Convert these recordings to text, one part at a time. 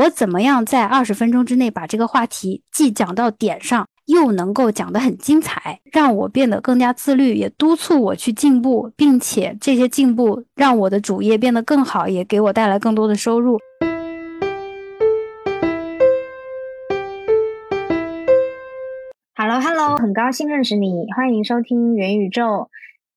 我怎么样在二十分钟之内把这个话题既讲到点上，又能够讲得很精彩，让我变得更加自律，也督促我去进步，并且这些进步让我的主业变得更好，也给我带来更多的收入。Hello，Hello，很高兴认识你，欢迎收听元宇宙。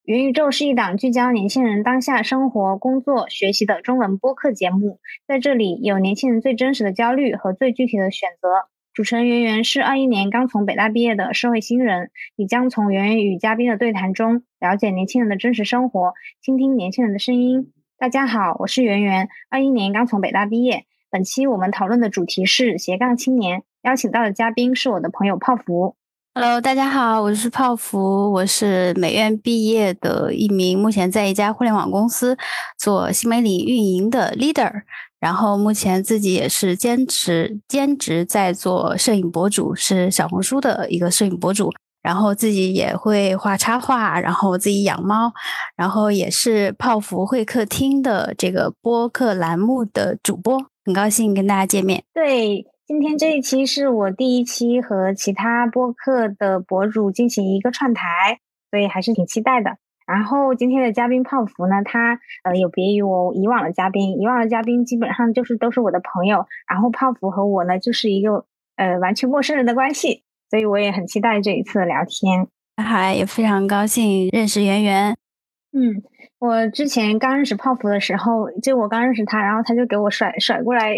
元宇宙是一档聚焦年轻人当下生活、工作、学习的中文播客节目，在这里有年轻人最真实的焦虑和最具体的选择。主持人圆圆是二一年刚从北大毕业的社会新人，你将从圆圆与嘉宾的对谈中了解年轻人的真实生活，倾听年轻人的声音。大家好，我是圆圆，二一年刚从北大毕业。本期我们讨论的主题是斜杠青年，邀请到的嘉宾是我的朋友泡芙。Hello，大家好，我是泡芙，我是美院毕业的一名，目前在一家互联网公司做新媒体运营的 leader，然后目前自己也是兼职兼职在做摄影博主，是小红书的一个摄影博主，然后自己也会画插画，然后自己养猫，然后也是泡芙会客厅的这个播客栏目的主播，很高兴跟大家见面。对。今天这一期是我第一期和其他播客的博主进行一个串台，所以还是挺期待的。然后今天的嘉宾泡芙呢，他呃有别于我以往的嘉宾，以往的嘉宾基本上就是都是我的朋友，然后泡芙和我呢就是一个呃完全陌生人的关系，所以我也很期待这一次的聊天。嗨，也非常高兴认识圆圆。嗯，我之前刚认识泡芙的时候，就我刚认识他，然后他就给我甩甩过来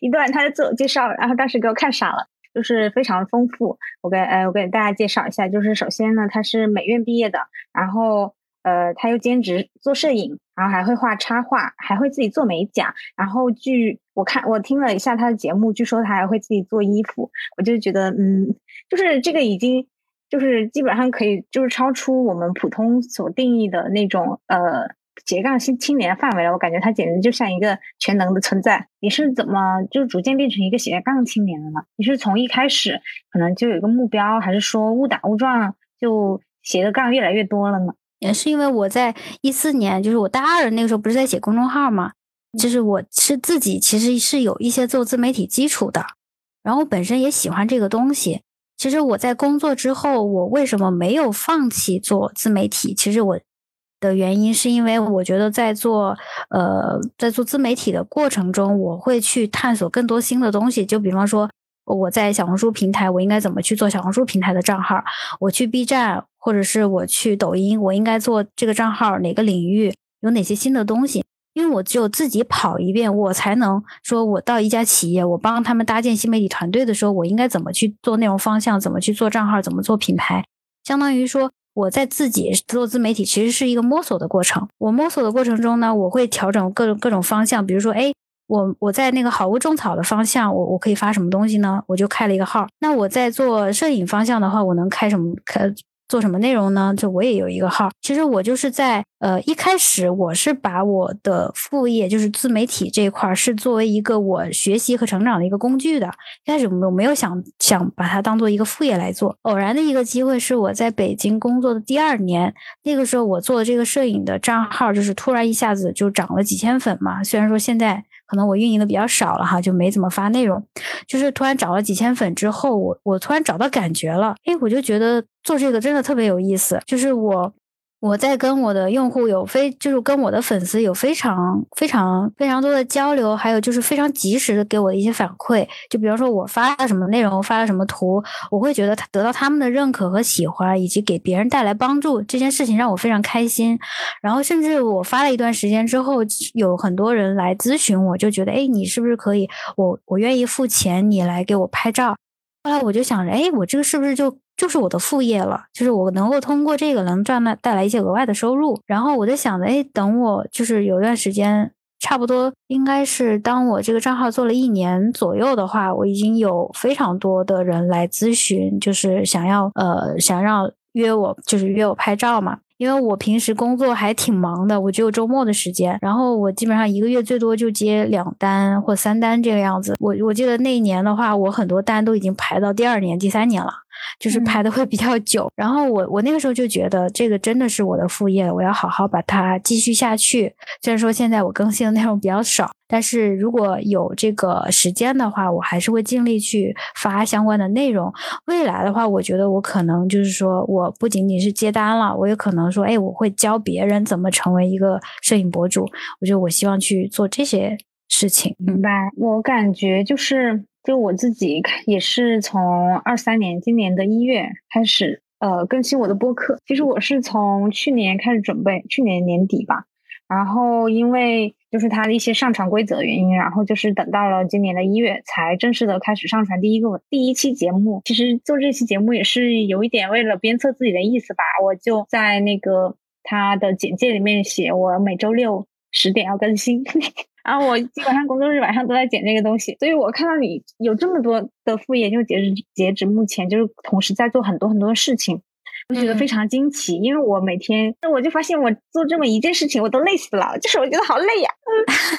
一段他的自我介绍，然后当时给我看傻了，就是非常丰富。我给呃，我给大家介绍一下，就是首先呢，他是美院毕业的，然后呃，他又兼职做摄影，然后还会画插画，还会自己做美甲。然后据我看，我听了一下他的节目，据说他还会自己做衣服，我就觉得嗯，就是这个已经。就是基本上可以，就是超出我们普通所定义的那种呃斜杠青青年范围了。我感觉他简直就像一个全能的存在。你是怎么就逐渐变成一个斜杠青年的呢？你是从一开始可能就有一个目标，还是说误打误撞就斜的杠越来越多了呢？也是因为我在一四年，就是我大二那个时候，不是在写公众号嘛，就是我是自己其实是有一些做自媒体基础的，然后本身也喜欢这个东西。其实我在工作之后，我为什么没有放弃做自媒体？其实我的原因是因为我觉得在做呃在做自媒体的过程中，我会去探索更多新的东西。就比方说，我在小红书平台，我应该怎么去做小红书平台的账号？我去 B 站或者是我去抖音，我应该做这个账号哪个领域有哪些新的东西？因为我只有自己跑一遍，我才能说，我到一家企业，我帮他们搭建新媒体团队的时候，我应该怎么去做内容方向，怎么去做账号，怎么做品牌。相当于说，我在自己做自媒体，其实是一个摸索的过程。我摸索的过程中呢，我会调整各种各种方向。比如说，哎，我我在那个好物种草的方向，我我可以发什么东西呢？我就开了一个号。那我在做摄影方向的话，我能开什么？开做什么内容呢？就我也有一个号。其实我就是在呃一开始，我是把我的副业，就是自媒体这一块，是作为一个我学习和成长的一个工具的。一开始我没有想想把它当做一个副业来做。偶然的一个机会是我在北京工作的第二年，那个时候我做的这个摄影的账号，就是突然一下子就涨了几千粉嘛。虽然说现在。可能我运营的比较少了哈，就没怎么发内容。就是突然涨了几千粉之后，我我突然找到感觉了，哎，我就觉得做这个真的特别有意思。就是我。我在跟我的用户有非，就是跟我的粉丝有非常非常非常多的交流，还有就是非常及时的给我的一些反馈。就比方说，我发了什么内容，发了什么图，我会觉得他得到他们的认可和喜欢，以及给别人带来帮助，这件事情让我非常开心。然后，甚至我发了一段时间之后，有很多人来咨询我，就觉得，哎，你是不是可以？我我愿意付钱，你来给我拍照。后来我就想着，哎，我这个是不是就？就是我的副业了，就是我能够通过这个能赚到带来一些额外的收入。然后我就想着，哎，等我就是有段时间，差不多应该是当我这个账号做了一年左右的话，我已经有非常多的人来咨询，就是想要呃想让约我，就是约我拍照嘛。因为我平时工作还挺忙的，我只有周末的时间，然后我基本上一个月最多就接两单或三单这个样子。我我记得那一年的话，我很多单都已经排到第二年、第三年了。就是排的会比较久。然后我我那个时候就觉得这个真的是我的副业，我要好好把它继续下去。虽然说现在我更新的内容比较少，但是如果有这个时间的话，我还是会尽力去发相关的内容。未来的话，我觉得我可能就是说我不仅仅是接单了，我也可能说，哎，我会教别人怎么成为一个摄影博主。我觉得我希望去做这些事情。明白？我感觉就是。就我自己也是从二三年今年的一月开始，呃，更新我的播客。其实我是从去年开始准备，去年年底吧。然后因为就是它的一些上传规则原因，然后就是等到了今年的一月才正式的开始上传第一个第一期节目。其实做这期节目也是有一点为了鞭策自己的意思吧。我就在那个它的简介里面写，我每周六十点要更新。然后我基本上工作日晚上都在剪这个东西，所以我看到你有这么多的副业，就截止截止目前就是同时在做很多很多的事情，我觉得非常惊奇。因为我每天，我就发现我做这么一件事情，我都累死了，就是我觉得好累呀。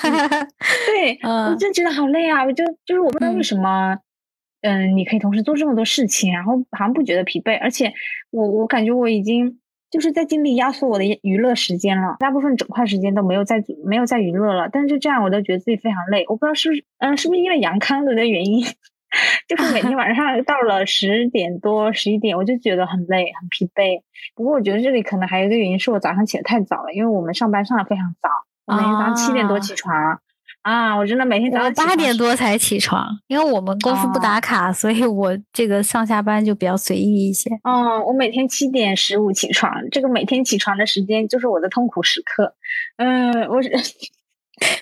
对，我真觉得好累啊！我就就是我不知道为什么，嗯，你可以同时做这么多事情，然后好像不觉得疲惫，而且我我感觉我已经。就是在尽力压缩我的娱乐时间了，大部分整块时间都没有在没有在娱乐了。但是这样我都觉得自己非常累，我不知道是不是嗯是不是因为阳康的原因，就是每天晚上 到了十点多十一点，我就觉得很累很疲惫。不过我觉得这里可能还有一个原因是我早上起得太早了，因为我们上班上的非常早，我每天早上七点多起床。啊，我真的每天早上八点多才起床，因为我们公司不打卡，所以我这个上下班就比较随意一些。嗯，我每天七点十五起床，这个每天起床的时间就是我的痛苦时刻。嗯，我是，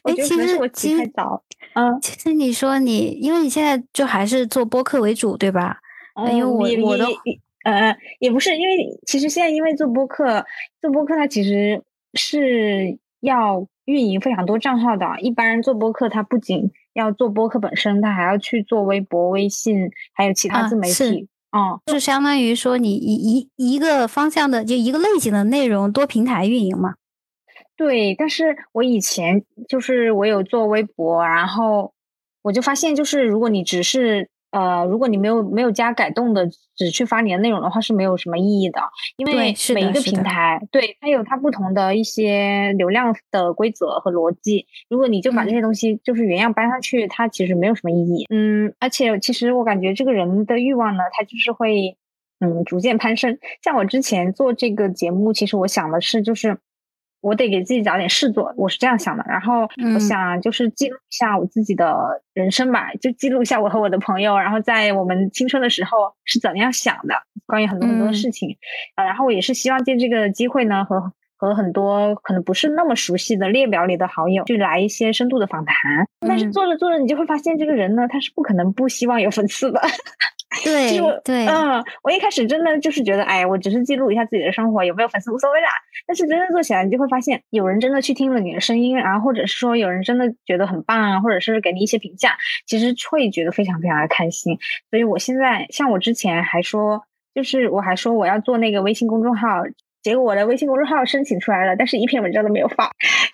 哎，其实我起太早。嗯，其实你说你，因为你现在就还是做播客为主，对吧？嗯因为我我的呃也不是，因为其实现在因为做播客，做播客它其实是要。运营非常多账号的，一般人做播客，他不仅要做播客本身，他还要去做微博、微信，还有其他自媒体。哦，就相当于说你一一一个方向的，就一个类型的内容，多平台运营嘛。对，但是我以前就是我有做微博，然后我就发现，就是如果你只是。呃，如果你没有没有加改动的，只去发你的内容的话，是没有什么意义的。因为每一个平台，对它有它不同的一些流量的规则和逻辑。如果你就把这些东西就是原样搬上去，它其实没有什么意义。嗯，而且其实我感觉这个人的欲望呢，他就是会嗯逐渐攀升。像我之前做这个节目，其实我想的是就是。我得给自己找点事做，我是这样想的。然后我想就是记录一下我自己的人生吧，就记录一下我和我的朋友，然后在我们青春的时候是怎样想的，关于很多很多的事情。啊，然后我也是希望借这个机会呢，和和很多可能不是那么熟悉的列表里的好友，去来一些深度的访谈。但是做着做着，你就会发现这个人呢，他是不可能不希望有粉丝的。对，对，嗯，我一开始真的就是觉得，哎，我只是记录一下自己的生活，有没有粉丝无所谓啦。但是真正做起来，你就会发现，有人真的去听了你的声音，然后或者是说有人真的觉得很棒啊，或者是给你一些评价，其实会觉得非常非常的开心。所以我现在，像我之前还说，就是我还说我要做那个微信公众号。结果我的微信公众号申请出来了，但是一篇文章都没有发，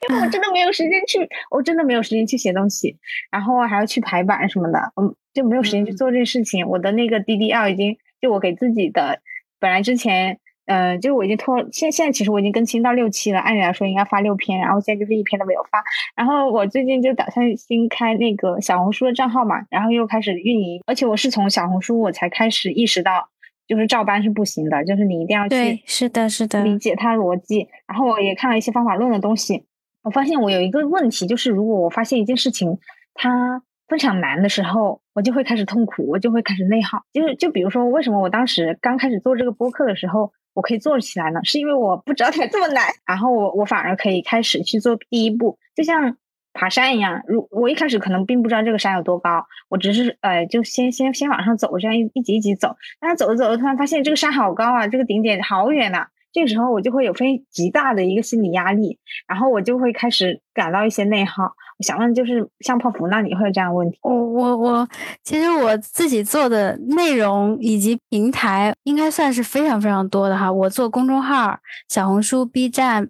因为我真的没有时间去，我真的没有时间去写东西，然后还要去排版什么的，嗯，就没有时间去做这个事情。我的那个 DDL 已经，就我给自己的，本来之前，嗯，就我已经拖，现现在其实我已经更新到六期了，按理来说应该发六篇，然后现在就是一篇都没有发。然后我最近就打算新开那个小红书的账号嘛，然后又开始运营，而且我是从小红书我才开始意识到。就是照搬是不行的，就是你一定要去，是的，是的，理解它逻辑。然后我也看了一些方法论的东西，我发现我有一个问题，就是如果我发现一件事情它非常难的时候，我就会开始痛苦，我就会开始内耗。就是就比如说，为什么我当时刚开始做这个播客的时候，我可以做起来呢？是因为我不知道它这么难，然后我我反而可以开始去做第一步，就像。爬山一样，如我一开始可能并不知道这个山有多高，我只是呃，就先先先往上走，这样一一级一级走。但是走着走着，突然发现这个山好高啊，这个顶点好远呐。这个时候我就会有非极大的一个心理压力，然后我就会开始感到一些内耗。我想问，就是像泡芙，那你会有这样的问题？我我我，其实我自己做的内容以及平台应该算是非常非常多的哈。我做公众号、小红书、B 站、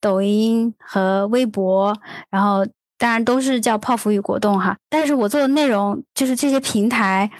抖音和微博，然后。当然都是叫泡芙与果冻哈，但是我做的内容就是这些平台，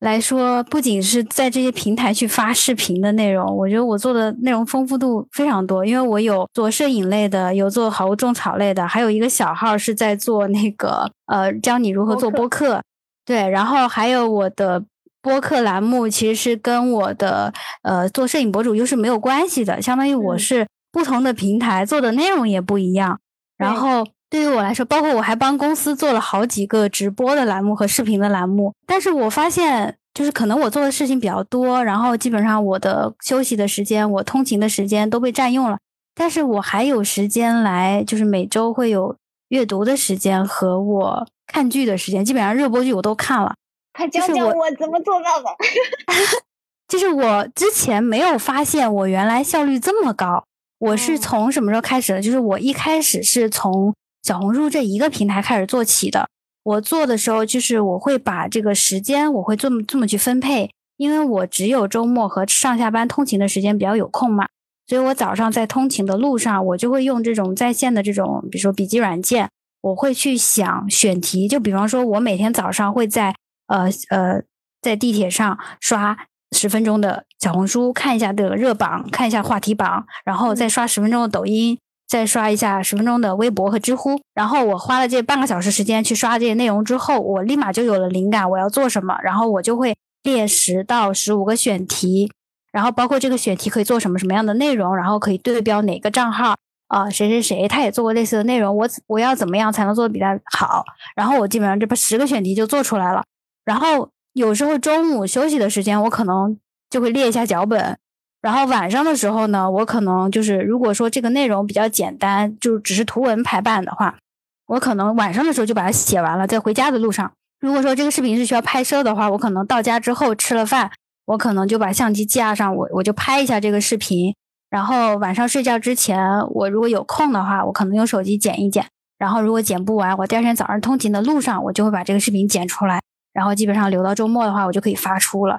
来说，不仅是在这些平台去发视频的内容，我觉得我做的内容丰富度非常多，因为我有做摄影类的，有做好物种草类的，还有一个小号是在做那个呃教你如何做播客，对，然后还有我的播客栏目其实是跟我的呃做摄影博主又是没有关系的，相当于我是不同的平台做的内容也不一样，然后。对于我来说，包括我还帮公司做了好几个直播的栏目和视频的栏目，但是我发现，就是可能我做的事情比较多，然后基本上我的休息的时间、我通勤的时间都被占用了，但是我还有时间来，就是每周会有阅读的时间和我看剧的时间，基本上热播剧我都看了。快教教我怎么做到的？就是我之前没有发现我原来效率这么高，我是从什么时候开始的？就是我一开始是从。小红书这一个平台开始做起的，我做的时候就是我会把这个时间我会这么这么去分配，因为我只有周末和上下班通勤的时间比较有空嘛，所以我早上在通勤的路上，我就会用这种在线的这种，比如说笔记软件，我会去想选题，就比方说我每天早上会在呃呃在地铁上刷十分钟的小红书，看一下这个热榜，看一下话题榜，然后再刷十分钟的抖音。再刷一下十分钟的微博和知乎，然后我花了这半个小时时间去刷这些内容之后，我立马就有了灵感，我要做什么，然后我就会列十到十五个选题，然后包括这个选题可以做什么什么样的内容，然后可以对标哪个账号啊，谁谁谁他也做过类似的内容，我我要怎么样才能做的比他好，然后我基本上这不十个选题就做出来了，然后有时候中午休息的时间，我可能就会列一下脚本。然后晚上的时候呢，我可能就是如果说这个内容比较简单，就只是图文排版的话，我可能晚上的时候就把它写完了，在回家的路上。如果说这个视频是需要拍摄的话，我可能到家之后吃了饭，我可能就把相机架上，我我就拍一下这个视频。然后晚上睡觉之前，我如果有空的话，我可能用手机剪一剪。然后如果剪不完，我第二天早上通勤的路上，我就会把这个视频剪出来。然后基本上留到周末的话，我就可以发出了。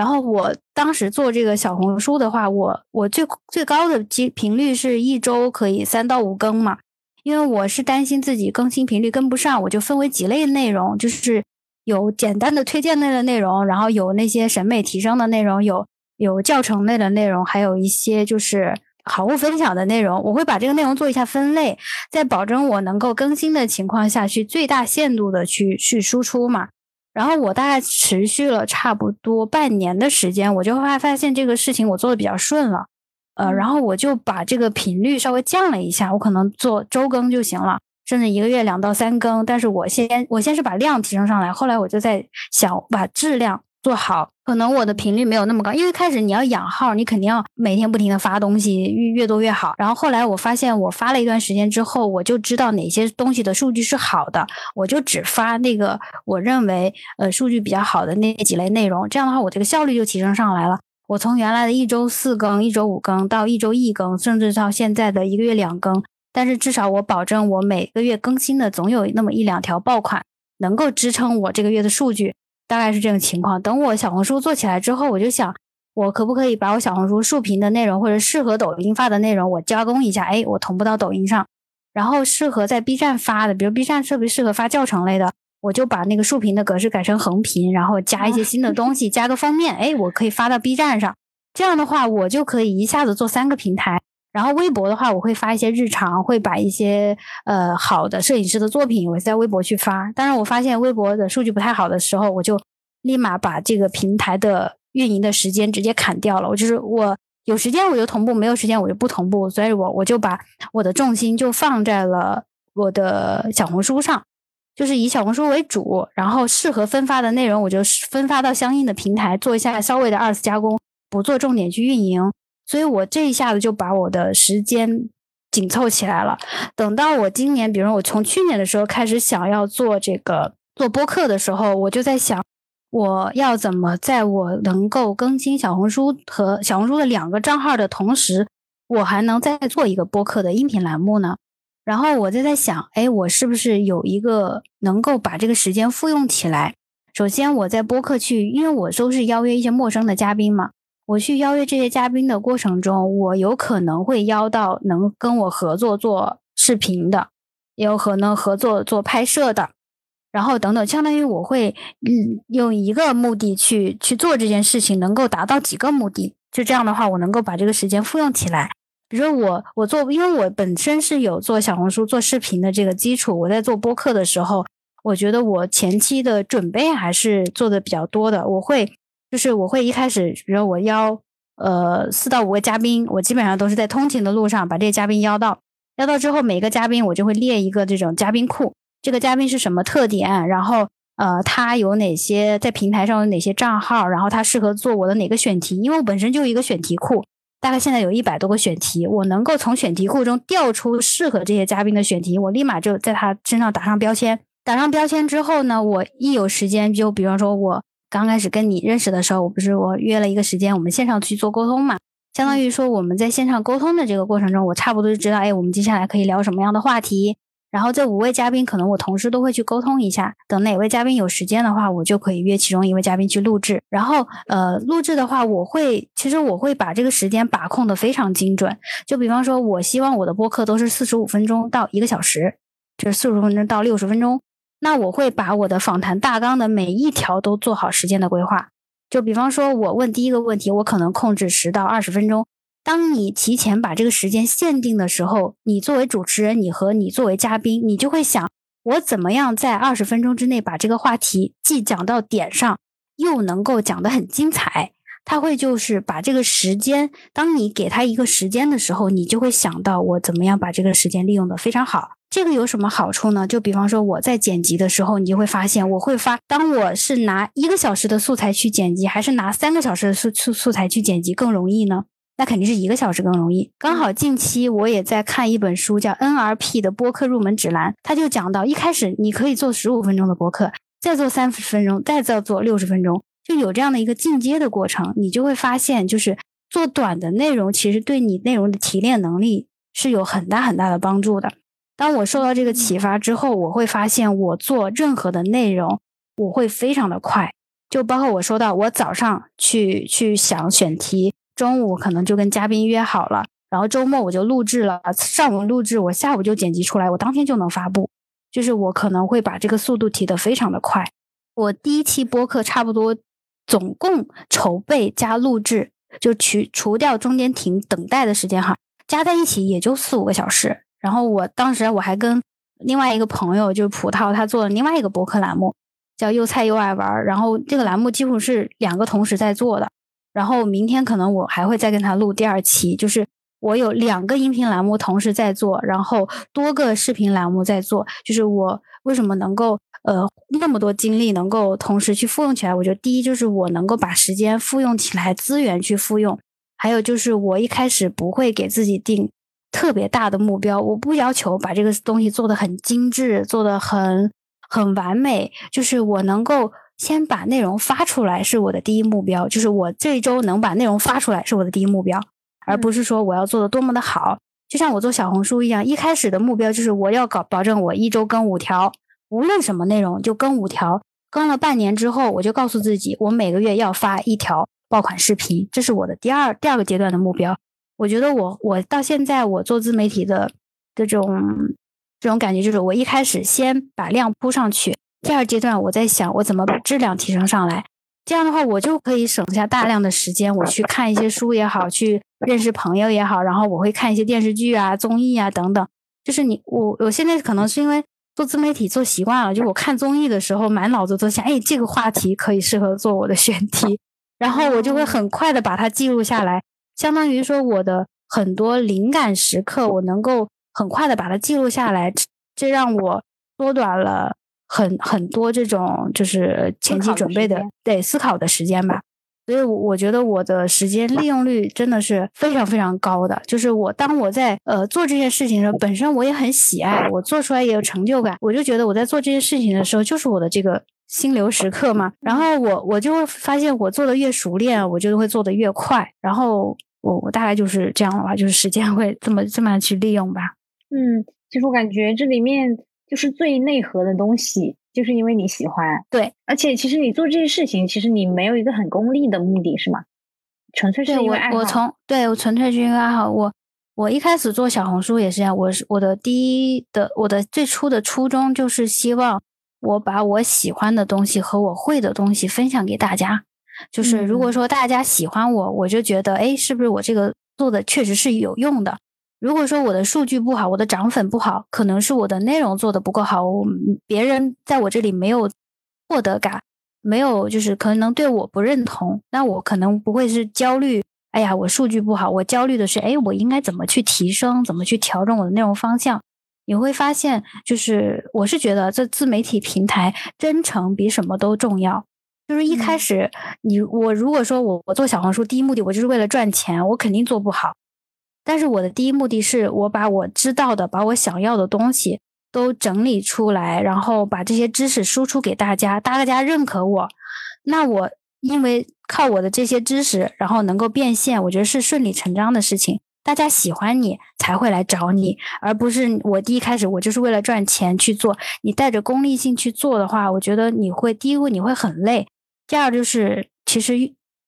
然后我当时做这个小红书的话，我我最最高的机频率是一周可以三到五更嘛，因为我是担心自己更新频率跟不上，我就分为几类内容，就是有简单的推荐类的内容，然后有那些审美提升的内容，有有教程类的内容，还有一些就是好物分享的内容，我会把这个内容做一下分类，在保证我能够更新的情况下去最大限度的去去输出嘛。然后我大概持续了差不多半年的时间，我就会发现这个事情我做的比较顺了，呃，然后我就把这个频率稍微降了一下，我可能做周更就行了，甚至一个月两到三更。但是我先我先是把量提升上来，后来我就在想把质量。做好，可能我的频率没有那么高，因为开始你要养号，你肯定要每天不停的发东西，越越多越好。然后后来我发现，我发了一段时间之后，我就知道哪些东西的数据是好的，我就只发那个我认为呃数据比较好的那几类内容。这样的话，我这个效率就提升上来了。我从原来的一周四更、一周五更到一周一更，甚至到现在的一个月两更。但是至少我保证，我每个月更新的总有那么一两条爆款，能够支撑我这个月的数据。大概是这种情况。等我小红书做起来之后，我就想，我可不可以把我小红书竖屏的内容或者适合抖音发的内容，我加工一下，哎，我同步到抖音上。然后适合在 B 站发的，比如 B 站特别适合发教程类的，我就把那个竖屏的格式改成横屏，然后加一些新的东西，加个封面，哎，我可以发到 B 站上。这样的话，我就可以一下子做三个平台。然后微博的话，我会发一些日常，会把一些呃好的摄影师的作品，我在微博去发。当然，我发现微博的数据不太好的时候，我就立马把这个平台的运营的时间直接砍掉了。我就是我有时间我就同步，没有时间我就不同步。所以我我就把我的重心就放在了我的小红书上，就是以小红书为主，然后适合分发的内容，我就分发到相应的平台做一下稍微的二次加工，不做重点去运营。所以我这一下子就把我的时间紧凑起来了。等到我今年，比如我从去年的时候开始想要做这个做播客的时候，我就在想，我要怎么在我能够更新小红书和小红书的两个账号的同时，我还能再做一个播客的音频栏目呢？然后我就在想，哎，我是不是有一个能够把这个时间复用起来？首先，我在播客去，因为我都是邀约一些陌生的嘉宾嘛。我去邀约这些嘉宾的过程中，我有可能会邀到能跟我合作做视频的，也有可能合作做拍摄的，然后等等，相当于我会嗯用一个目的去去做这件事情，能够达到几个目的，就这样的话，我能够把这个时间复用起来。比如说我我做，因为我本身是有做小红书做视频的这个基础，我在做播客的时候，我觉得我前期的准备还是做的比较多的。我会就是我会一开始，比如我邀呃四到五个嘉宾，我基本上都是在通勤的路上把这些嘉宾邀到，邀到之后每个嘉宾我就会列一个这种嘉宾库。这个嘉宾是什么特点？然后，呃，他有哪些在平台上有哪些账号？然后他适合做我的哪个选题？因为我本身就有一个选题库，大概现在有一百多个选题，我能够从选题库中调出适合这些嘉宾的选题，我立马就在他身上打上标签。打上标签之后呢，我一有时间，就比方说我刚开始跟你认识的时候，我不是我约了一个时间，我们线上去做沟通嘛？相当于说我们在线上沟通的这个过程中，我差不多就知道，哎，我们接下来可以聊什么样的话题。然后这五位嘉宾可能我同时都会去沟通一下，等哪位嘉宾有时间的话，我就可以约其中一位嘉宾去录制。然后呃，录制的话，我会其实我会把这个时间把控的非常精准。就比方说，我希望我的播客都是四十五分钟到一个小时，就是四十分钟到六十分钟。那我会把我的访谈大纲的每一条都做好时间的规划。就比方说，我问第一个问题，我可能控制十到二十分钟。当你提前把这个时间限定的时候，你作为主持人，你和你作为嘉宾，你就会想，我怎么样在二十分钟之内把这个话题既讲到点上，又能够讲得很精彩。他会就是把这个时间，当你给他一个时间的时候，你就会想到我怎么样把这个时间利用的非常好。这个有什么好处呢？就比方说我在剪辑的时候，你就会发现，我会发，当我是拿一个小时的素材去剪辑，还是拿三个小时的素素素材去剪辑更容易呢？那肯定是一个小时更容易。刚好近期我也在看一本书，叫《NRP 的播客入门指南》，它就讲到，一开始你可以做十五分钟的播客，再做三十分钟，再再做六十分钟，就有这样的一个进阶的过程。你就会发现，就是做短的内容，其实对你内容的提炼能力是有很大很大的帮助的。当我受到这个启发之后，我会发现，我做任何的内容，我会非常的快。就包括我说到，我早上去去想选题。中午可能就跟嘉宾约好了，然后周末我就录制了，上午录制，我下午就剪辑出来，我当天就能发布。就是我可能会把这个速度提得非常的快。我第一期播客差不多总共筹备加录制，就除除掉中间停等待的时间哈，加在一起也就四五个小时。然后我当时我还跟另外一个朋友，就是葡萄，他做了另外一个博客栏目，叫又菜又爱玩，然后这个栏目几乎是两个同时在做的。然后明天可能我还会再跟他录第二期，就是我有两个音频栏目同时在做，然后多个视频栏目在做。就是我为什么能够呃那么多精力能够同时去复用起来？我觉得第一就是我能够把时间复用起来，资源去复用；还有就是我一开始不会给自己定特别大的目标，我不要求把这个东西做得很精致，做得很很完美，就是我能够。先把内容发出来是我的第一目标，就是我这一周能把内容发出来是我的第一目标，而不是说我要做的多么的好。就像我做小红书一样，一开始的目标就是我要搞保证我一周更五条，无论什么内容就更五条。更了半年之后，我就告诉自己，我每个月要发一条爆款视频，这是我的第二第二个阶段的目标。我觉得我我到现在我做自媒体的这种这种感觉，就是我一开始先把量铺上去。第二阶段，我在想我怎么把质量提升上来，这样的话我就可以省下大量的时间，我去看一些书也好，去认识朋友也好，然后我会看一些电视剧啊、综艺啊等等。就是你我我现在可能是因为做自媒体做习惯了，就我看综艺的时候，满脑子都想，哎，这个话题可以适合做我的选题，然后我就会很快的把它记录下来，相当于说我的很多灵感时刻，我能够很快的把它记录下来，这让我缩短了。很很多这种就是前期准备的，对思考的时间吧，所以我觉得我的时间利用率真的是非常非常高的。就是我当我在呃做这件事情的时候，本身我也很喜爱，我做出来也有成就感，我就觉得我在做这件事情的时候，就是我的这个心流时刻嘛。然后我我就会发现，我做的越熟练，我就会做的越快。然后我我大概就是这样的话，就是时间会这么这么去利用吧。嗯，其实我感觉这里面。就是最内核的东西，就是因为你喜欢，对，而且其实你做这些事情，其实你没有一个很功利的目的，是吗？纯粹是因为爱好。我从对我纯粹是因为爱好。我我一开始做小红书也是这样，我是我的第一的我的最初的初衷就是希望我把我喜欢的东西和我会的东西分享给大家。就是如果说大家喜欢我，我就觉得，哎，是不是我这个做的确实是有用的？如果说我的数据不好，我的涨粉不好，可能是我的内容做的不够好，别人在我这里没有获得感，没有就是可能对我不认同，那我可能不会是焦虑。哎呀，我数据不好，我焦虑的是，哎，我应该怎么去提升，怎么去调整我的内容方向？你会发现，就是我是觉得这自媒体平台真诚比什么都重要。就是一开始，你我如果说我我做小红书第一目的我就是为了赚钱，我肯定做不好。但是我的第一目的是我把我知道的，把我想要的东西都整理出来，然后把这些知识输出给大家，大家认可我，那我因为靠我的这些知识，然后能够变现，我觉得是顺理成章的事情。大家喜欢你才会来找你，而不是我第一开始我就是为了赚钱去做。你带着功利性去做的话，我觉得你会第一个你会很累。第二就是，其实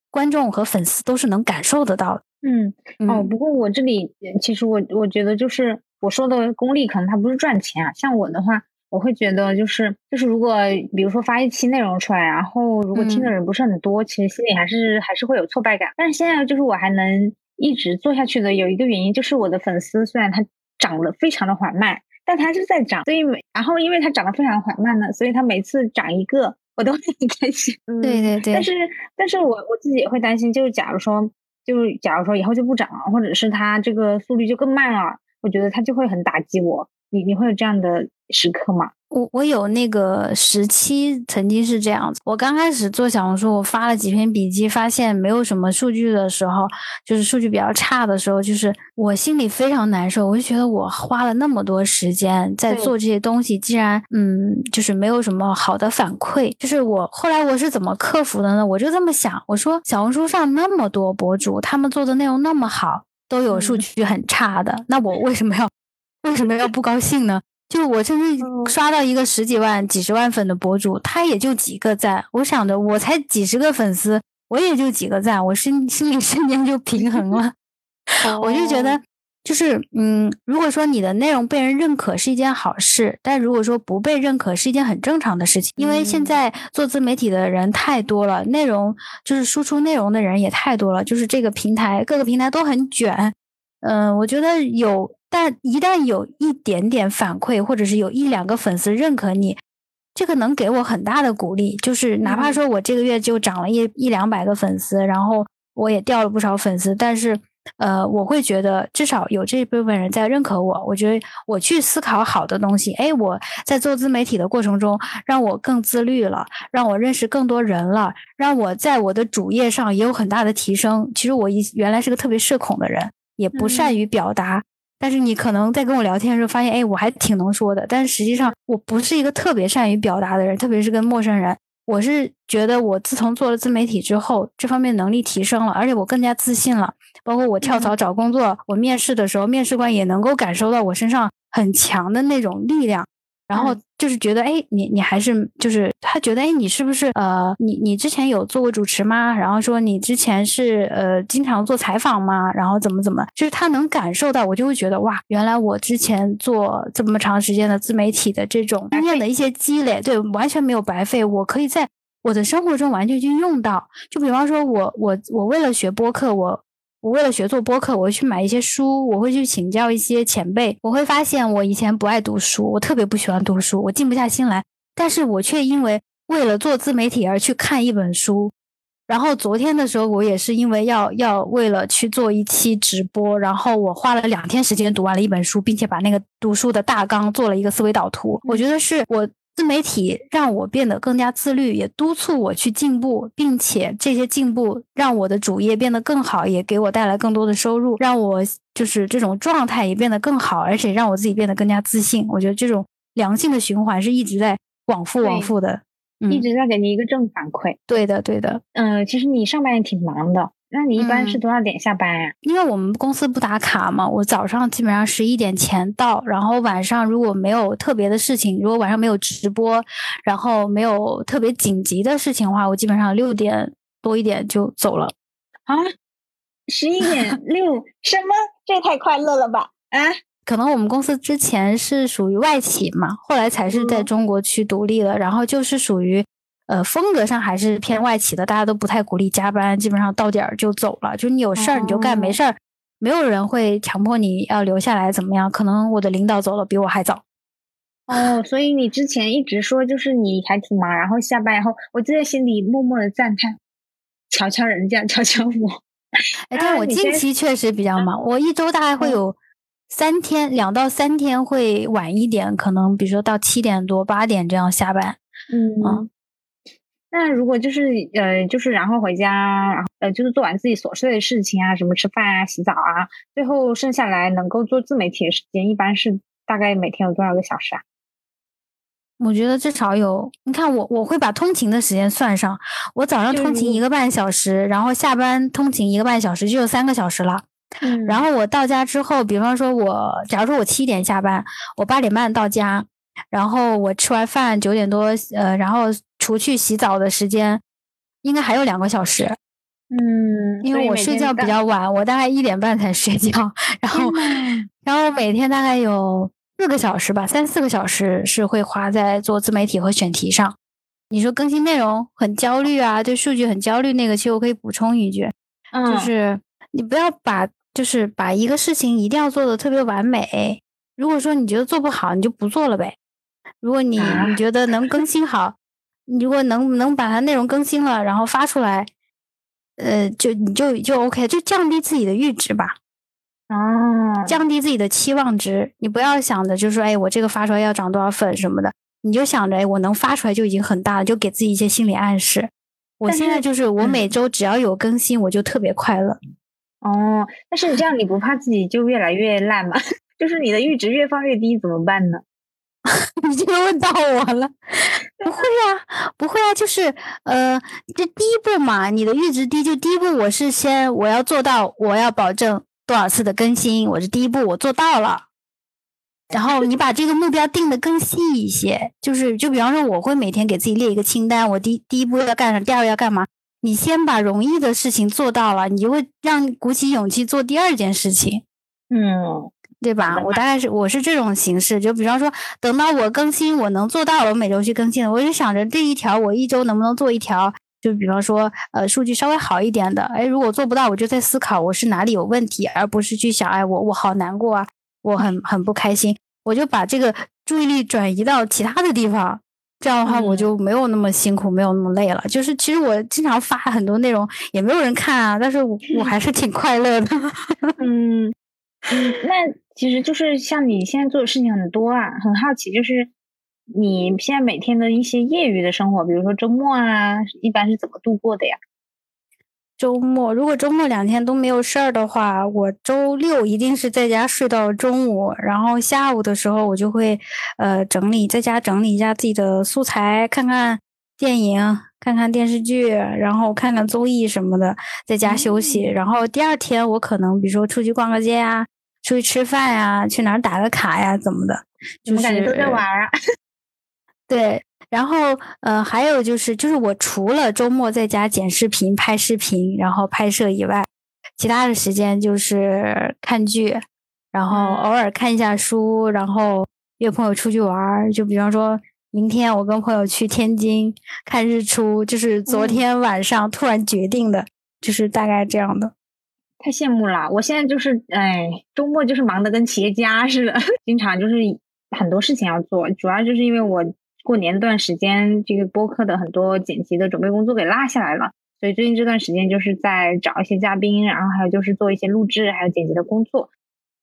观众和粉丝都是能感受得到的。嗯，哦，不过我这里其实我我觉得就是我说的功利，可能它不是赚钱啊。像我的话，我会觉得就是就是，如果比如说发一期内容出来，然后如果听的人不是很多，其实心里还是还是会有挫败感。但是现在就是我还能一直做下去的，有一个原因就是我的粉丝虽然它涨得非常的缓慢，但它是在涨，所以每然后因为它涨得非常缓慢呢，所以它每次涨一个。我都很开心，对对对。但是，但是我我自己也会担心，就是假如说，就是假如说以后就不涨了，或者是它这个速率就更慢了，我觉得它就会很打击我。你你会有这样的时刻吗？我我有那个时期曾经是这样子，我刚开始做小红书，我发了几篇笔记，发现没有什么数据的时候，就是数据比较差的时候，就是我心里非常难受，我就觉得我花了那么多时间在做这些东西，竟然嗯，就是没有什么好的反馈，就是我后来我是怎么克服的呢？我就这么想，我说小红书上那么多博主，他们做的内容那么好，都有数据很差的，那我为什么要 为什么要不高兴呢？就我甚至刷到一个十几万、几十万粉的博主，他也就几个赞。我想着我才几十个粉丝，我也就几个赞，我心心里瞬间就平衡了。我就觉得，就是嗯，如果说你的内容被人认可是一件好事，但如果说不被认可是一件很正常的事情，因为现在做自媒体的人太多了，内容就是输出内容的人也太多了，就是这个平台各个平台都很卷。嗯，我觉得有。但一旦有一点点反馈，或者是有一两个粉丝认可你，这个能给我很大的鼓励。就是哪怕说我这个月就涨了一一两百个粉丝，然后我也掉了不少粉丝，但是呃，我会觉得至少有这部分人在认可我。我觉得我去思考好的东西，哎，我在做自媒体的过程中，让我更自律了，让我认识更多人了，让我在我的主页上也有很大的提升。其实我一原来是个特别社恐的人，也不善于表达。但是你可能在跟我聊天的时候发现，哎，我还挺能说的。但是实际上，我不是一个特别善于表达的人，特别是跟陌生人。我是觉得，我自从做了自媒体之后，这方面能力提升了，而且我更加自信了。包括我跳槽找工作，我面试的时候，面试官也能够感受到我身上很强的那种力量。然后就是觉得，哎，你你还是就是他觉得，哎，你是不是呃，你你之前有做过主持吗？然后说你之前是呃经常做采访吗？然后怎么怎么，就是他能感受到，我就会觉得哇，原来我之前做这么长时间的自媒体的这种经验的一些积累，对，完全没有白费，我可以在我的生活中完全去用到。就比方说，我我我为了学播客，我。我为了学做播客，我会去买一些书，我会去请教一些前辈。我会发现，我以前不爱读书，我特别不喜欢读书，我静不下心来。但是我却因为为了做自媒体而去看一本书。然后昨天的时候，我也是因为要要为了去做一期直播，然后我花了两天时间读完了一本书，并且把那个读书的大纲做了一个思维导图。我觉得是我。自媒体让我变得更加自律，也督促我去进步，并且这些进步让我的主业变得更好，也给我带来更多的收入，让我就是这种状态也变得更好，而且让我自己变得更加自信。我觉得这种良性的循环是一直在往复往复的，一直在给你一个正反馈。对的，对的。嗯，其实你上班也挺忙的。那你一般是多少点下班呀？因为我们公司不打卡嘛，我早上基本上十一点前到，然后晚上如果没有特别的事情，如果晚上没有直播，然后没有特别紧急的事情的话，我基本上六点多一点就走了。啊，十一点 六什么？这也太快乐了吧！啊，可能我们公司之前是属于外企嘛，后来才是在中国区独立的，然后就是属于呃风格上还是偏外企的，大家都不太鼓励加班，基本上到点儿就走了，就你有事儿你就干，没事儿没有人会强迫你要留下来怎么样？可能我的领导走了比我还早。哦，所以你之前一直说就是你还挺忙，然后下班以后，我就在心里默默的赞叹，瞧瞧人家，瞧瞧我。哎，但我近期确实比较忙，我一周大概会有三天，两到三天会晚一点，可能比如说到七点多、八点这样下班。嗯，那如果就是呃，就是然后回家，然后呃，就是做完自己琐碎的事情啊，什么吃饭啊、洗澡啊，最后剩下来能够做自媒体的时间，一般是大概每天有多少个小时啊？我觉得至少有，你看我我会把通勤的时间算上，我早上通勤一个半小时，然后下班通勤一个半小时，就有三个小时了。嗯，然后我到家之后，比方说我假如说我七点下班，我八点半到家，然后我吃完饭九点多，呃，然后除去洗澡的时间，应该还有两个小时。嗯，因为我睡觉比较晚，我大概一点半才睡觉，然后然后每天大概有。四个小时吧，三四个小时是会花在做自媒体和选题上。你说更新内容很焦虑啊，对数据很焦虑，那个其实我可以补充一句，就是你不要把就是把一个事情一定要做的特别完美。如果说你觉得做不好，你就不做了呗。如果你你觉得能更新好，你如果能能把它内容更新了，然后发出来，呃，就你就就 OK，就降低自己的阈值吧。哦，降低自己的期望值，你不要想着就是说，哎，我这个发出来要涨多少粉什么的，你就想着，哎，我能发出来就已经很大了，就给自己一些心理暗示。我现在就是，我每周只要有更新，我就特别快乐。哦，但是你这样，你不怕自己就越来越烂吗？就是你的阈值越放越低，怎么办呢？你这个问到我了，不会啊，不会啊，就是呃，这第一步嘛，你的阈值低，就第一步，我是先我要做到，我要保证。多少次的更新，我这第一步我做到了。然后你把这个目标定的更细一些，就是就比方说，我会每天给自己列一个清单，我第第一步要干什么，第二要干嘛。你先把容易的事情做到了，你就会让鼓起勇气做第二件事情。嗯，对吧？我大概是我是这种形式，就比方说，等到我更新我能做到了，我每周去更新，我就想着这一条我一周能不能做一条。就比方说，呃，数据稍微好一点的，哎，如果做不到，我就在思考我是哪里有问题，而不是去想，哎，我我好难过啊，我很很不开心，我就把这个注意力转移到其他的地方，这样的话我就没有那么辛苦，没有那么累了。就是其实我经常发很多内容，也没有人看啊，但是我我还是挺快乐的。嗯嗯，那其实就是像你现在做的事情很多啊，很好奇，就是。你现在每天的一些业余的生活，比如说周末啊，一般是怎么度过的呀？周末如果周末两天都没有事儿的话，我周六一定是在家睡到中午，然后下午的时候我就会呃整理在家整理一下自己的素材，看看电影，看看电视剧，然后看看综艺什么的，在家休息。然后第二天我可能比如说出去逛个街啊，出去吃饭呀，去哪儿打个卡呀，怎么的？怎么感觉都在玩啊？对，然后呃，还有就是，就是我除了周末在家剪视频、拍视频，然后拍摄以外，其他的时间就是看剧，然后偶尔看一下书，然后约朋友出去玩儿。就比方说，明天我跟朋友去天津看日出，就是昨天晚上突然决定的，就是大概这样的。太羡慕了，我现在就是哎，周末就是忙得跟企业家似的，经常就是很多事情要做，主要就是因为我。过年那段时间，这个播客的很多剪辑的准备工作给落下来了，所以最近这段时间就是在找一些嘉宾，然后还有就是做一些录制还有剪辑的工作，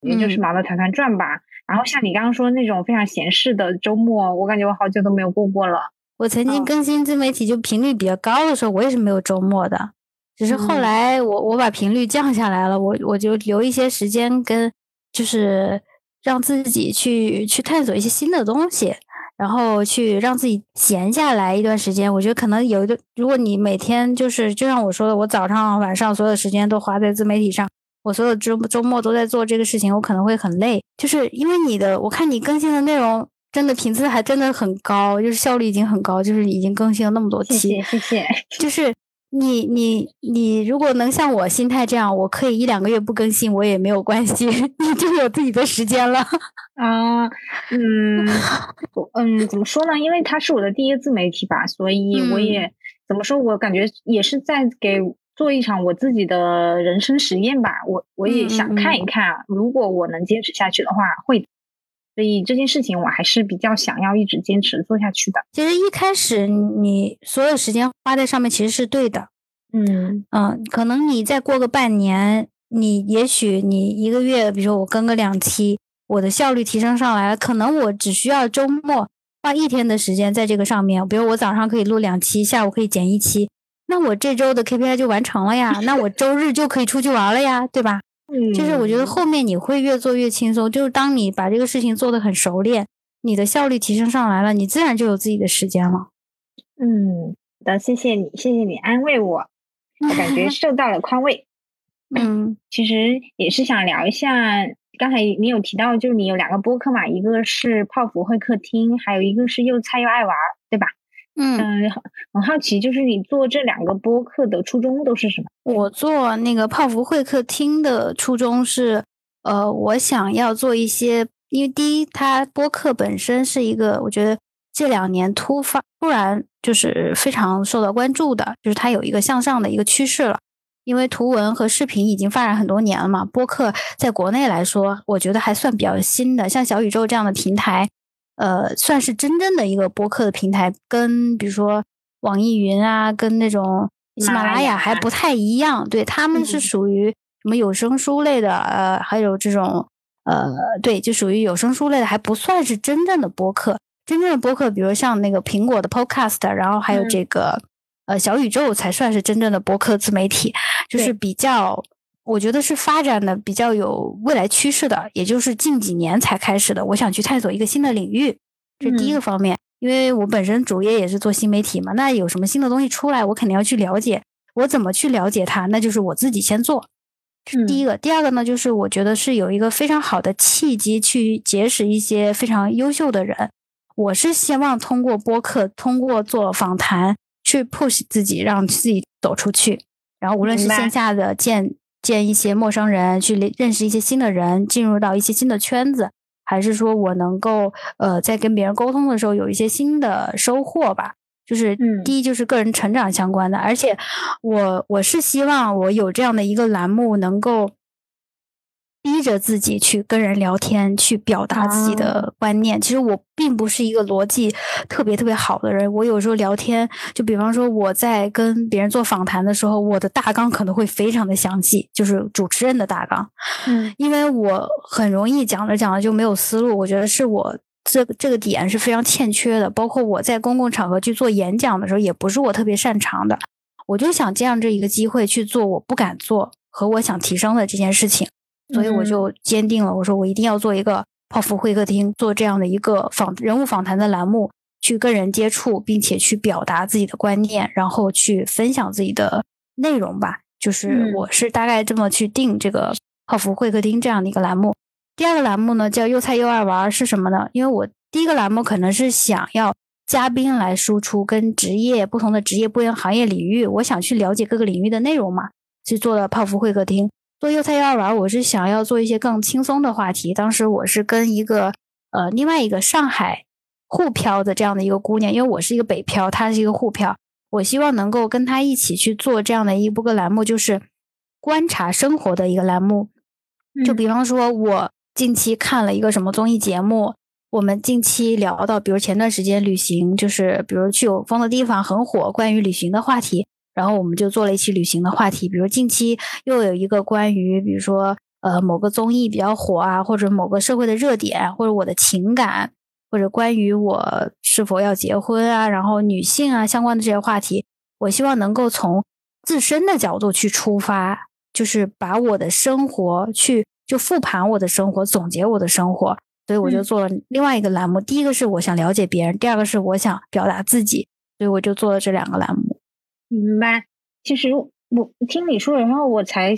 也就是忙得团团转吧。然后像你刚刚说那种非常闲适的周末，我感觉我好久都没有过过了。我曾经更新自媒体就频率比较高的时候，我也是没有周末的，只是后来我我把频率降下来了，我我就留一些时间跟就是让自己去去探索一些新的东西。然后去让自己闲下来一段时间，我觉得可能有一个，如果你每天就是就像我说的，我早上晚上所有时间都花在自媒体上，我所有周周末都在做这个事情，我可能会很累，就是因为你的，我看你更新的内容真的频次还真的很高，就是效率已经很高，就是已经更新了那么多期，谢谢谢谢，就是你你你如果能像我心态这样，我可以一两个月不更新，我也没有关系，你就有自己的时间了。啊，嗯，嗯，怎么说呢？因为它是我的第一个自媒体吧，所以我也怎么说？我感觉也是在给做一场我自己的人生实验吧。我我也想看一看，如果我能坚持下去的话，会。所以这件事情我还是比较想要一直坚持做下去的。其实一开始你所有时间花在上面其实是对的，嗯嗯，可能你再过个半年，你也许你一个月，比如说我更个两期，我的效率提升上来了，可能我只需要周末花一天的时间在这个上面，比如我早上可以录两期，下午可以剪一期，那我这周的 KPI 就完成了呀，那我周日就可以出去玩了呀，对吧？嗯就是我觉得后面你会越做越轻松，就是当你把这个事情做得很熟练，你的效率提升上来了，你自然就有自己的时间了。嗯，好的，谢谢你，谢谢你安慰我，我感觉 受到了宽慰。嗯，其实也是想聊一下，刚才你有提到，就是你有两个播客嘛，一个是泡芙会客厅，还有一个是又菜又爱玩，嗯，很好奇，就是你做这两个播客的初衷都是什么？我做那个泡芙会客厅的初衷是，呃，我想要做一些，因为第一，它播客本身是一个，我觉得这两年突发突然就是非常受到关注的，就是它有一个向上的一个趋势了。因为图文和视频已经发展很多年了嘛，播客在国内来说，我觉得还算比较新的，像小宇宙这样的平台。呃，算是真正的一个播客的平台，跟比如说网易云啊，跟那种喜马拉雅还不太一样。对，他们是属于什么有声书类的，呃，还有这种呃，对，就属于有声书类的，还不算是真正的播客。真正的播客，比如像那个苹果的 Podcast，然后还有这个呃小宇宙，才算是真正的播客自媒体，就是比较。我觉得是发展的比较有未来趋势的，也就是近几年才开始的。我想去探索一个新的领域，这是第一个方面。因为我本身主业也是做新媒体嘛，那有什么新的东西出来，我肯定要去了解。我怎么去了解它？那就是我自己先做，这是第一个。第二个呢，就是我觉得是有一个非常好的契机去结识一些非常优秀的人。我是希望通过播客，通过做访谈去 push 自己，让自己走出去。然后无论是线下的见。见一些陌生人，去认识一些新的人，进入到一些新的圈子，还是说我能够呃在跟别人沟通的时候有一些新的收获吧？就是第一就是个人成长相关的，而且我我是希望我有这样的一个栏目能够。逼着自己去跟人聊天，去表达自己的观念。其实我并不是一个逻辑特别特别好的人。我有时候聊天，就比方说我在跟别人做访谈的时候，我的大纲可能会非常的详细，就是主持人的大纲。嗯，因为我很容易讲着讲着就没有思路。我觉得是我这这个点是非常欠缺的。包括我在公共场合去做演讲的时候，也不是我特别擅长的。我就想借这一个机会去做我不敢做和我想提升的这件事情。所以我就坚定了，我说我一定要做一个泡芙会客厅，做这样的一个访人物访谈的栏目，去跟人接触，并且去表达自己的观念，然后去分享自己的内容吧。就是我是大概这么去定这个泡芙会客厅这样的一个栏目。第二个栏目呢叫又菜又爱玩是什么呢？因为我第一个栏目可能是想要嘉宾来输出跟职业不同的职业不同行业领域，我想去了解各个领域的内容嘛，去做了泡芙会客厅。做幼菜幼儿园，我是想要做一些更轻松的话题。当时我是跟一个呃另外一个上海沪漂的这样的一个姑娘，因为我是一个北漂，她是一个沪漂，我希望能够跟她一起去做这样的一部个栏目，就是观察生活的一个栏目。就比方说，我近期看了一个什么综艺节目，我们近期聊到，比如前段时间旅行，就是比如去有风的地方很火，关于旅行的话题。然后我们就做了一期旅行的话题，比如近期又有一个关于，比如说呃某个综艺比较火啊，或者某个社会的热点，或者我的情感，或者关于我是否要结婚啊，然后女性啊相关的这些话题，我希望能够从自身的角度去出发，就是把我的生活去就复盘我的生活，总结我的生活，所以我就做了另外一个栏目。第一个是我想了解别人，第二个是我想表达自己，所以我就做了这两个栏目。明白，其实我听你说，然后我才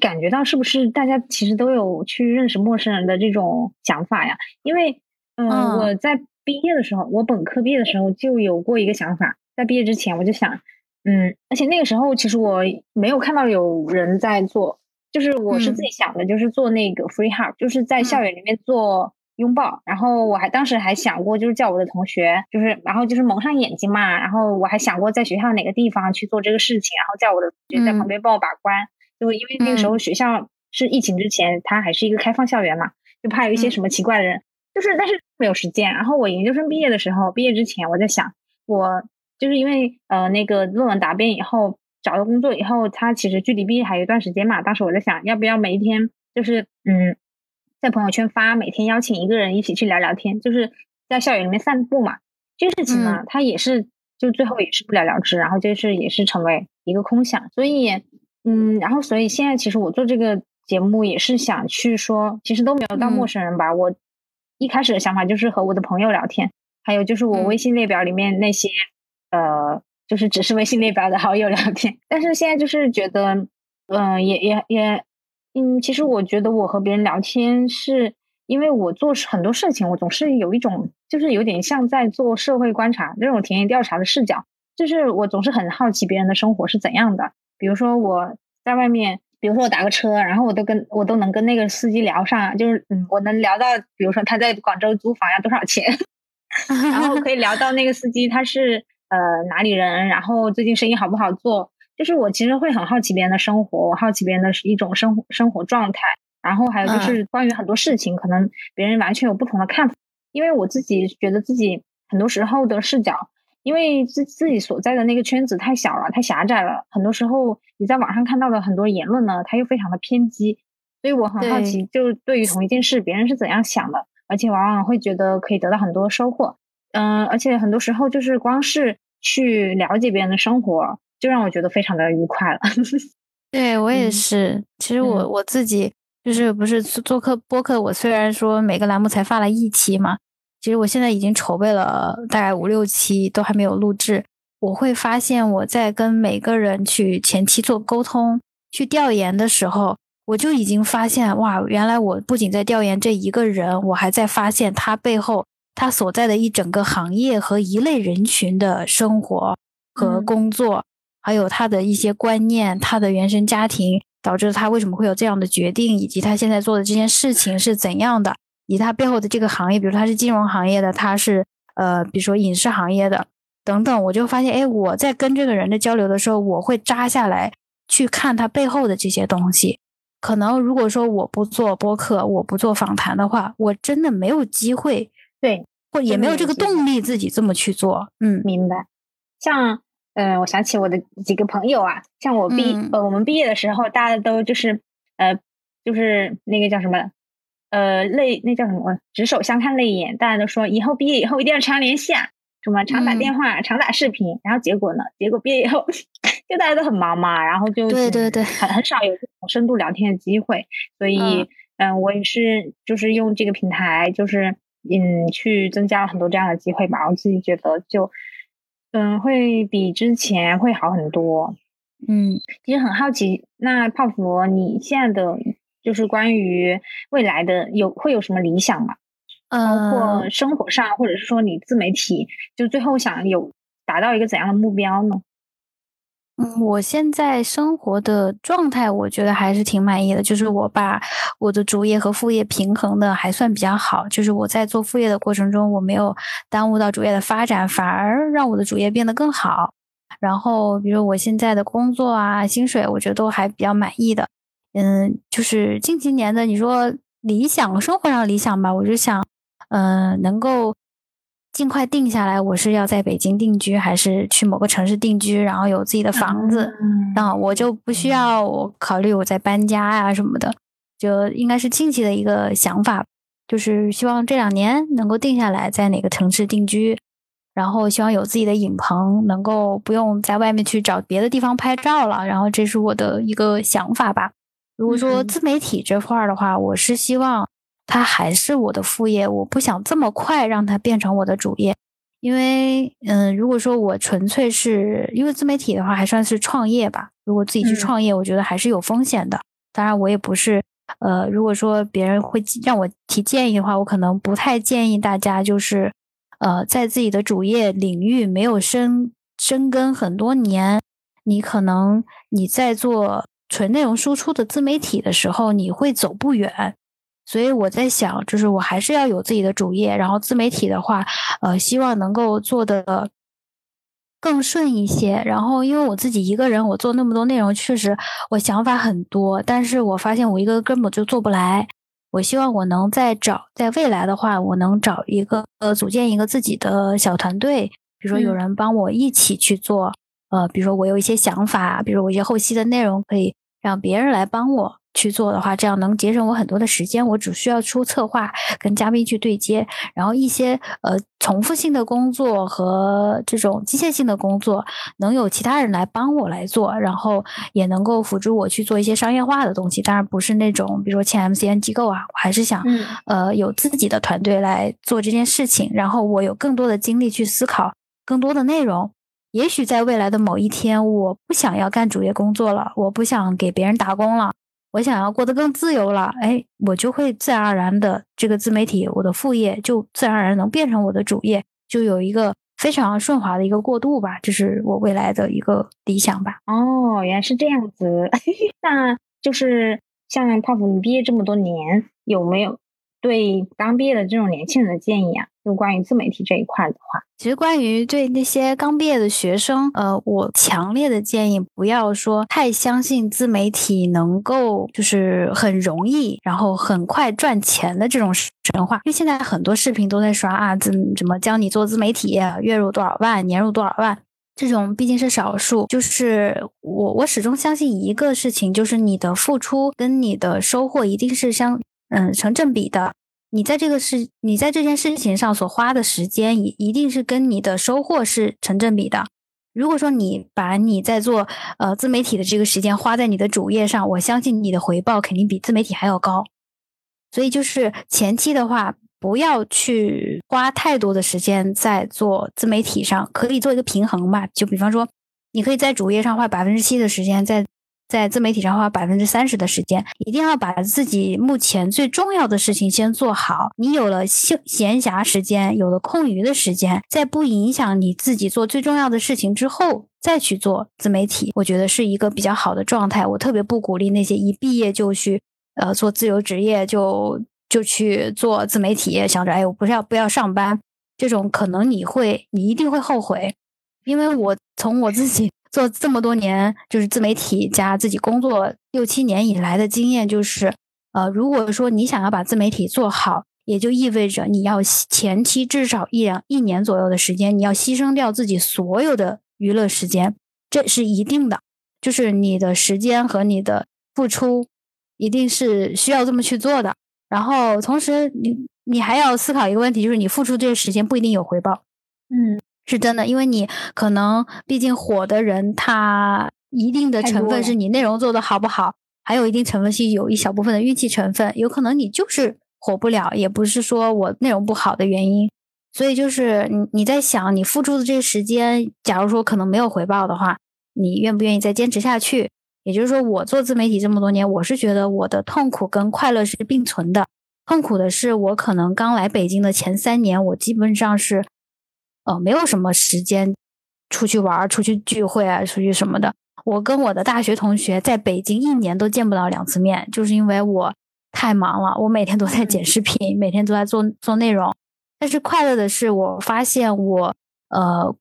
感觉到是不是大家其实都有去认识陌生人的这种想法呀？因为，嗯，我在毕业的时候，我本科毕业的时候就有过一个想法，在毕业之前我就想，嗯，而且那个时候其实我没有看到有人在做，就是我是自己想的，就是做那个 free hug，就是在校园里面做拥抱。然后我还当时还想过，就是叫我的同学，就是然后就是蒙上眼睛嘛。然后我还想过在学校哪个地方去做这个事情，然后叫我的同学在旁边帮我把关。就因为那个时候学校是疫情之前，它还是一个开放校园嘛，就怕有一些什么奇怪的人。就是但是没有时间。然后我研究生毕业的时候，毕业之前我在想我。就是因为呃那个论文答辩以后找到工作以后，他其实距离毕业还有一段时间嘛。当时我在想，要不要每一天就是嗯，在朋友圈发，每天邀请一个人一起去聊聊天，就是在校园里面散步嘛。这个事情呢，他也是就最后也是不了了之，然后就是也是成为一个空想。所以嗯，然后所以现在其实我做这个节目也是想去说，其实都没有到陌生人吧。我一开始的想法就是和我的朋友聊天，还有就是我微信列表里面那些。呃，就是只是微信列表的好友聊天，但是现在就是觉得，嗯，也也也，嗯，其实我觉得我和别人聊天，是因为我做很多事情，我总是有一种，就是有点像在做社会观察那种田野调查的视角，就是我总是很好奇别人的生活是怎样的。比如说我在外面，比如说我打个车，然后我都跟我都能跟那个司机聊上，就是嗯，我能聊到，比如说他在广州租房要多少钱，然后可以聊到那个司机他是。呃，哪里人？然后最近生意好不好做？就是我其实会很好奇别人的生活，我好奇别人的一种生活生活状态。然后还有就是关于很多事情，可能别人完全有不同的看法。因为我自己觉得自己很多时候的视角，因为自自己所在的那个圈子太小了，太狭窄了。很多时候你在网上看到的很多言论呢，它又非常的偏激。所以我很好奇，就对于同一件事，别人是怎样想的，而且往往会觉得可以得到很多收获。嗯，而且很多时候就是光是去了解别人的生活，就让我觉得非常的愉快了。对我也是。其实我我自己就是不是做客播客，我虽然说每个栏目才发了一期嘛，其实我现在已经筹备了大概五六期，都还没有录制。我会发现我在跟每个人去前期做沟通、去调研的时候，我就已经发现哇，原来我不仅在调研这一个人，我还在发现他背后。他所在的一整个行业和一类人群的生活和工作，还有他的一些观念，他的原生家庭导致他为什么会有这样的决定，以及他现在做的这件事情是怎样的，以及他背后的这个行业，比如他是金融行业的，他是呃，比如说影视行业的等等，我就发现，哎，我在跟这个人的交流的时候，我会扎下来去看他背后的这些东西。可能如果说我不做播客，我不做访谈的话，我真的没有机会。对，或也没有这个动力自己这么去做。嗯，明白。像，嗯，我想起我的几个朋友啊，像我毕呃，我们毕业的时候，大家都就是呃，就是那个叫什么，呃，泪那叫什么，执手相看泪眼，大家都说以后毕业以后一定要常联系啊，什么常打电话、常打视频。然后结果呢？结果毕业以后，就大家都很忙嘛，然后就对对对，很很少有这种深度聊天的机会。所以，嗯，我也是就是用这个平台，就是。嗯，去增加了很多这样的机会吧，我自己觉得就，嗯，会比之前会好很多。嗯，其实很好奇，那泡芙，你现在的就是关于未来的有会有什么理想吗？包括生活上，或者是说你自媒体，就最后想有达到一个怎样的目标呢？嗯，我现在生活的状态，我觉得还是挺满意的。就是我把我的主业和副业平衡的还算比较好。就是我在做副业的过程中，我没有耽误到主业的发展，反而让我的主业变得更好。然后，比如我现在的工作啊，薪水，我觉得都还比较满意的。嗯，就是近几年的，你说理想生活上理想吧，我就想，嗯，能够。尽快定下来，我是要在北京定居，还是去某个城市定居，然后有自己的房子，那我就不需要我考虑我在搬家呀什么的，就应该是近期的一个想法，就是希望这两年能够定下来在哪个城市定居，然后希望有自己的影棚，能够不用在外面去找别的地方拍照了，然后这是我的一个想法吧。如果说自媒体这块儿的话，我是希望。它还是我的副业，我不想这么快让它变成我的主业，因为，嗯，如果说我纯粹是因为自媒体的话，还算是创业吧。如果自己去创业，我觉得还是有风险的。当然，我也不是，呃，如果说别人会让我提建议的话，我可能不太建议大家，就是，呃，在自己的主业领域没有深深耕很多年，你可能你在做纯内容输出的自媒体的时候，你会走不远。所以我在想，就是我还是要有自己的主业，然后自媒体的话，呃，希望能够做的更顺一些。然后，因为我自己一个人，我做那么多内容，确实我想法很多，但是我发现我一个根本就做不来。我希望我能再找，在未来的话，我能找一个呃，组建一个自己的小团队，比如说有人帮我一起去做，呃，比如说我有一些想法，比如我一些后期的内容，可以让别人来帮我。去做的话，这样能节省我很多的时间。我只需要出策划，跟嘉宾去对接，然后一些呃重复性的工作和这种机械性的工作，能有其他人来帮我来做，然后也能够辅助我去做一些商业化的东西。当然不是那种比如说签 MCN 机构啊，我还是想呃有自己的团队来做这件事情，然后我有更多的精力去思考更多的内容。也许在未来的某一天，我不想要干主业工作了，我不想给别人打工了。我想要过得更自由了，哎，我就会自然而然的这个自媒体，我的副业就自然而然能变成我的主业，就有一个非常顺滑的一个过渡吧，这是我未来的一个理想吧。哦，原来是这样子，那就是像泡芙，你毕业这么多年，有没有对刚毕业的这种年轻人的建议啊？就关于自媒体这一块的话，其实关于对那些刚毕业的学生，呃，我强烈的建议不要说太相信自媒体能够就是很容易，然后很快赚钱的这种神话。因为现在很多视频都在刷啊，怎怎么教你做自媒体，月入多少万，年入多少万，这种毕竟是少数。就是我我始终相信一个事情，就是你的付出跟你的收获一定是相嗯成正比的。你在这个事，你在这件事情上所花的时间，一一定是跟你的收获是成正比的。如果说你把你在做呃自媒体的这个时间花在你的主业上，我相信你的回报肯定比自媒体还要高。所以就是前期的话，不要去花太多的时间在做自媒体上，可以做一个平衡吧。就比方说，你可以在主页上花百分之七的时间在。在自媒体上花百分之三十的时间，一定要把自己目前最重要的事情先做好。你有了闲闲暇时间，有了空余的时间，在不影响你自己做最重要的事情之后，再去做自媒体，我觉得是一个比较好的状态。我特别不鼓励那些一毕业就去呃做自由职业，就就去做自媒体，想着哎，我不是要不要上班，这种可能你会你一定会后悔，因为我从我自己。做这么多年，就是自媒体加自己工作六七年以来的经验，就是，呃，如果说你想要把自媒体做好，也就意味着你要前期至少一两一年左右的时间，你要牺牲掉自己所有的娱乐时间，这是一定的，就是你的时间和你的付出，一定是需要这么去做的。然后同时，你你还要思考一个问题，就是你付出这些时间不一定有回报。嗯。是真的，因为你可能毕竟火的人，他一定的成分是你内容做的好不好，还有一定成分是有一小部分的运气成分，有可能你就是火不了，也不是说我内容不好的原因。所以就是你你在想，你付出的这个时间，假如说可能没有回报的话，你愿不愿意再坚持下去？也就是说，我做自媒体这么多年，我是觉得我的痛苦跟快乐是并存的。痛苦的是，我可能刚来北京的前三年，我基本上是。呃，没有什么时间出去玩、出去聚会啊，出去什么的。我跟我的大学同学在北京一年都见不到两次面，就是因为我太忙了。我每天都在剪视频，每天都在做做内容。但是快乐的是，我发现我呃。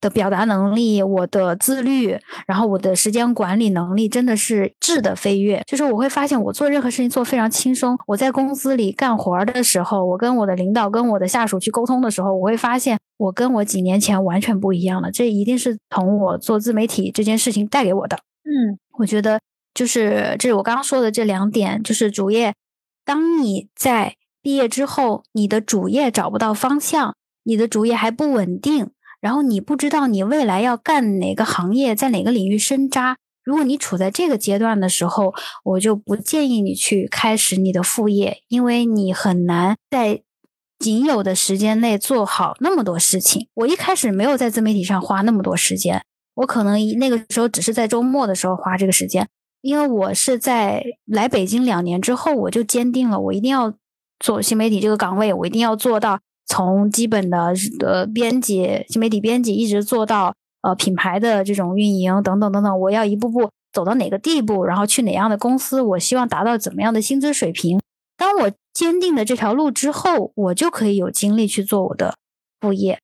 的表达能力，我的自律，然后我的时间管理能力真的是质的飞跃。就是我会发现，我做任何事情做非常轻松。我在公司里干活的时候，我跟我的领导、跟我的下属去沟通的时候，我会发现我跟我几年前完全不一样了。这一定是从我做自媒体这件事情带给我的。嗯，我觉得就是这是我刚刚说的这两点，就是主业。当你在毕业之后，你的主业找不到方向，你的主业还不稳定。然后你不知道你未来要干哪个行业，在哪个领域深扎。如果你处在这个阶段的时候，我就不建议你去开始你的副业，因为你很难在仅有的时间内做好那么多事情。我一开始没有在自媒体上花那么多时间，我可能那个时候只是在周末的时候花这个时间，因为我是在来北京两年之后，我就坚定了我一定要做新媒体这个岗位，我一定要做到。从基本的呃编辑、新媒体编辑，一直做到呃品牌的这种运营等等等等，我要一步步走到哪个地步，然后去哪样的公司，我希望达到怎么样的薪资水平。当我坚定了这条路之后，我就可以有精力去做我的副业，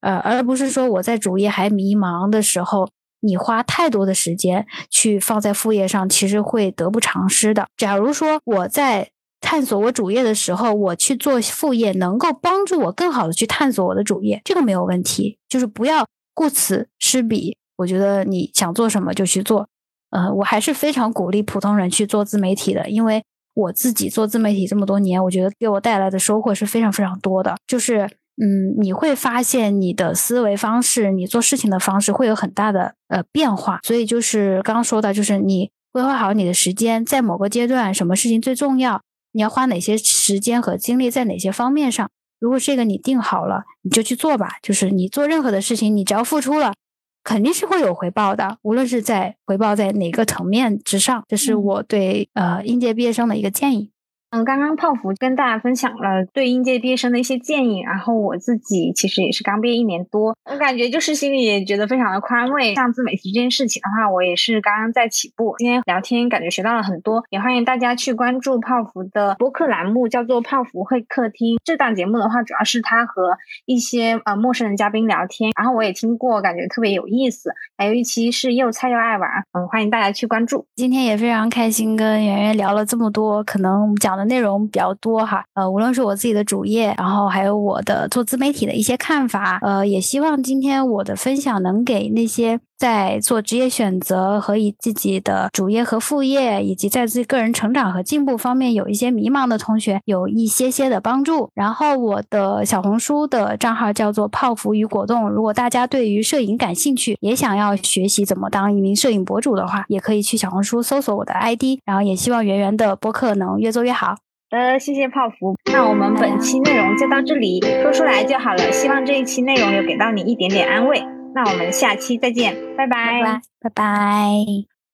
呃，而不是说我在主业还迷茫的时候，你花太多的时间去放在副业上，其实会得不偿失的。假如说我在探索我主业的时候，我去做副业，能够帮助我更好的去探索我的主业，这个没有问题。就是不要顾此失彼。我觉得你想做什么就去做。呃，我还是非常鼓励普通人去做自媒体的，因为我自己做自媒体这么多年，我觉得给我带来的收获是非常非常多的。就是，嗯，你会发现你的思维方式，你做事情的方式会有很大的呃变化。所以就是刚刚说的，就是你规划好你的时间，在某个阶段，什么事情最重要。你要花哪些时间和精力在哪些方面上？如果这个你定好了，你就去做吧。就是你做任何的事情，你只要付出了，肯定是会有回报的。无论是在回报在哪个层面之上，这是我对呃应届毕业生的一个建议。嗯，刚刚泡芙跟大家分享了对应届毕业生的一些建议，然后我自己其实也是刚毕业一年多，我感觉就是心里也觉得非常的宽慰。像自媒体这件事情的话，我也是刚刚在起步。今天聊天感觉学到了很多，也欢迎大家去关注泡芙的播客栏目，叫做泡芙会客厅。这档节目的话，主要是他和一些呃陌生人嘉宾聊天，然后我也听过，感觉特别有意思。还有一期是又菜又爱玩，嗯，欢迎大家去关注。今天也非常开心跟圆圆聊了这么多，可能我们讲。的内容比较多哈，呃，无论是我自己的主业，然后还有我的做自媒体的一些看法，呃，也希望今天我的分享能给那些在做职业选择和以自己的主业和副业，以及在自己个人成长和进步方面有一些迷茫的同学有一些些的帮助。然后我的小红书的账号叫做泡芙与果冻，如果大家对于摄影感兴趣，也想要学习怎么当一名摄影博主的话，也可以去小红书搜索我的 ID。然后也希望圆圆的播客能越做越好。呃，谢谢泡芙。那我们本期内容就到这里，说出来就好了。希望这一期内容有给到你一点点安慰。那我们下期再见，拜拜，拜拜。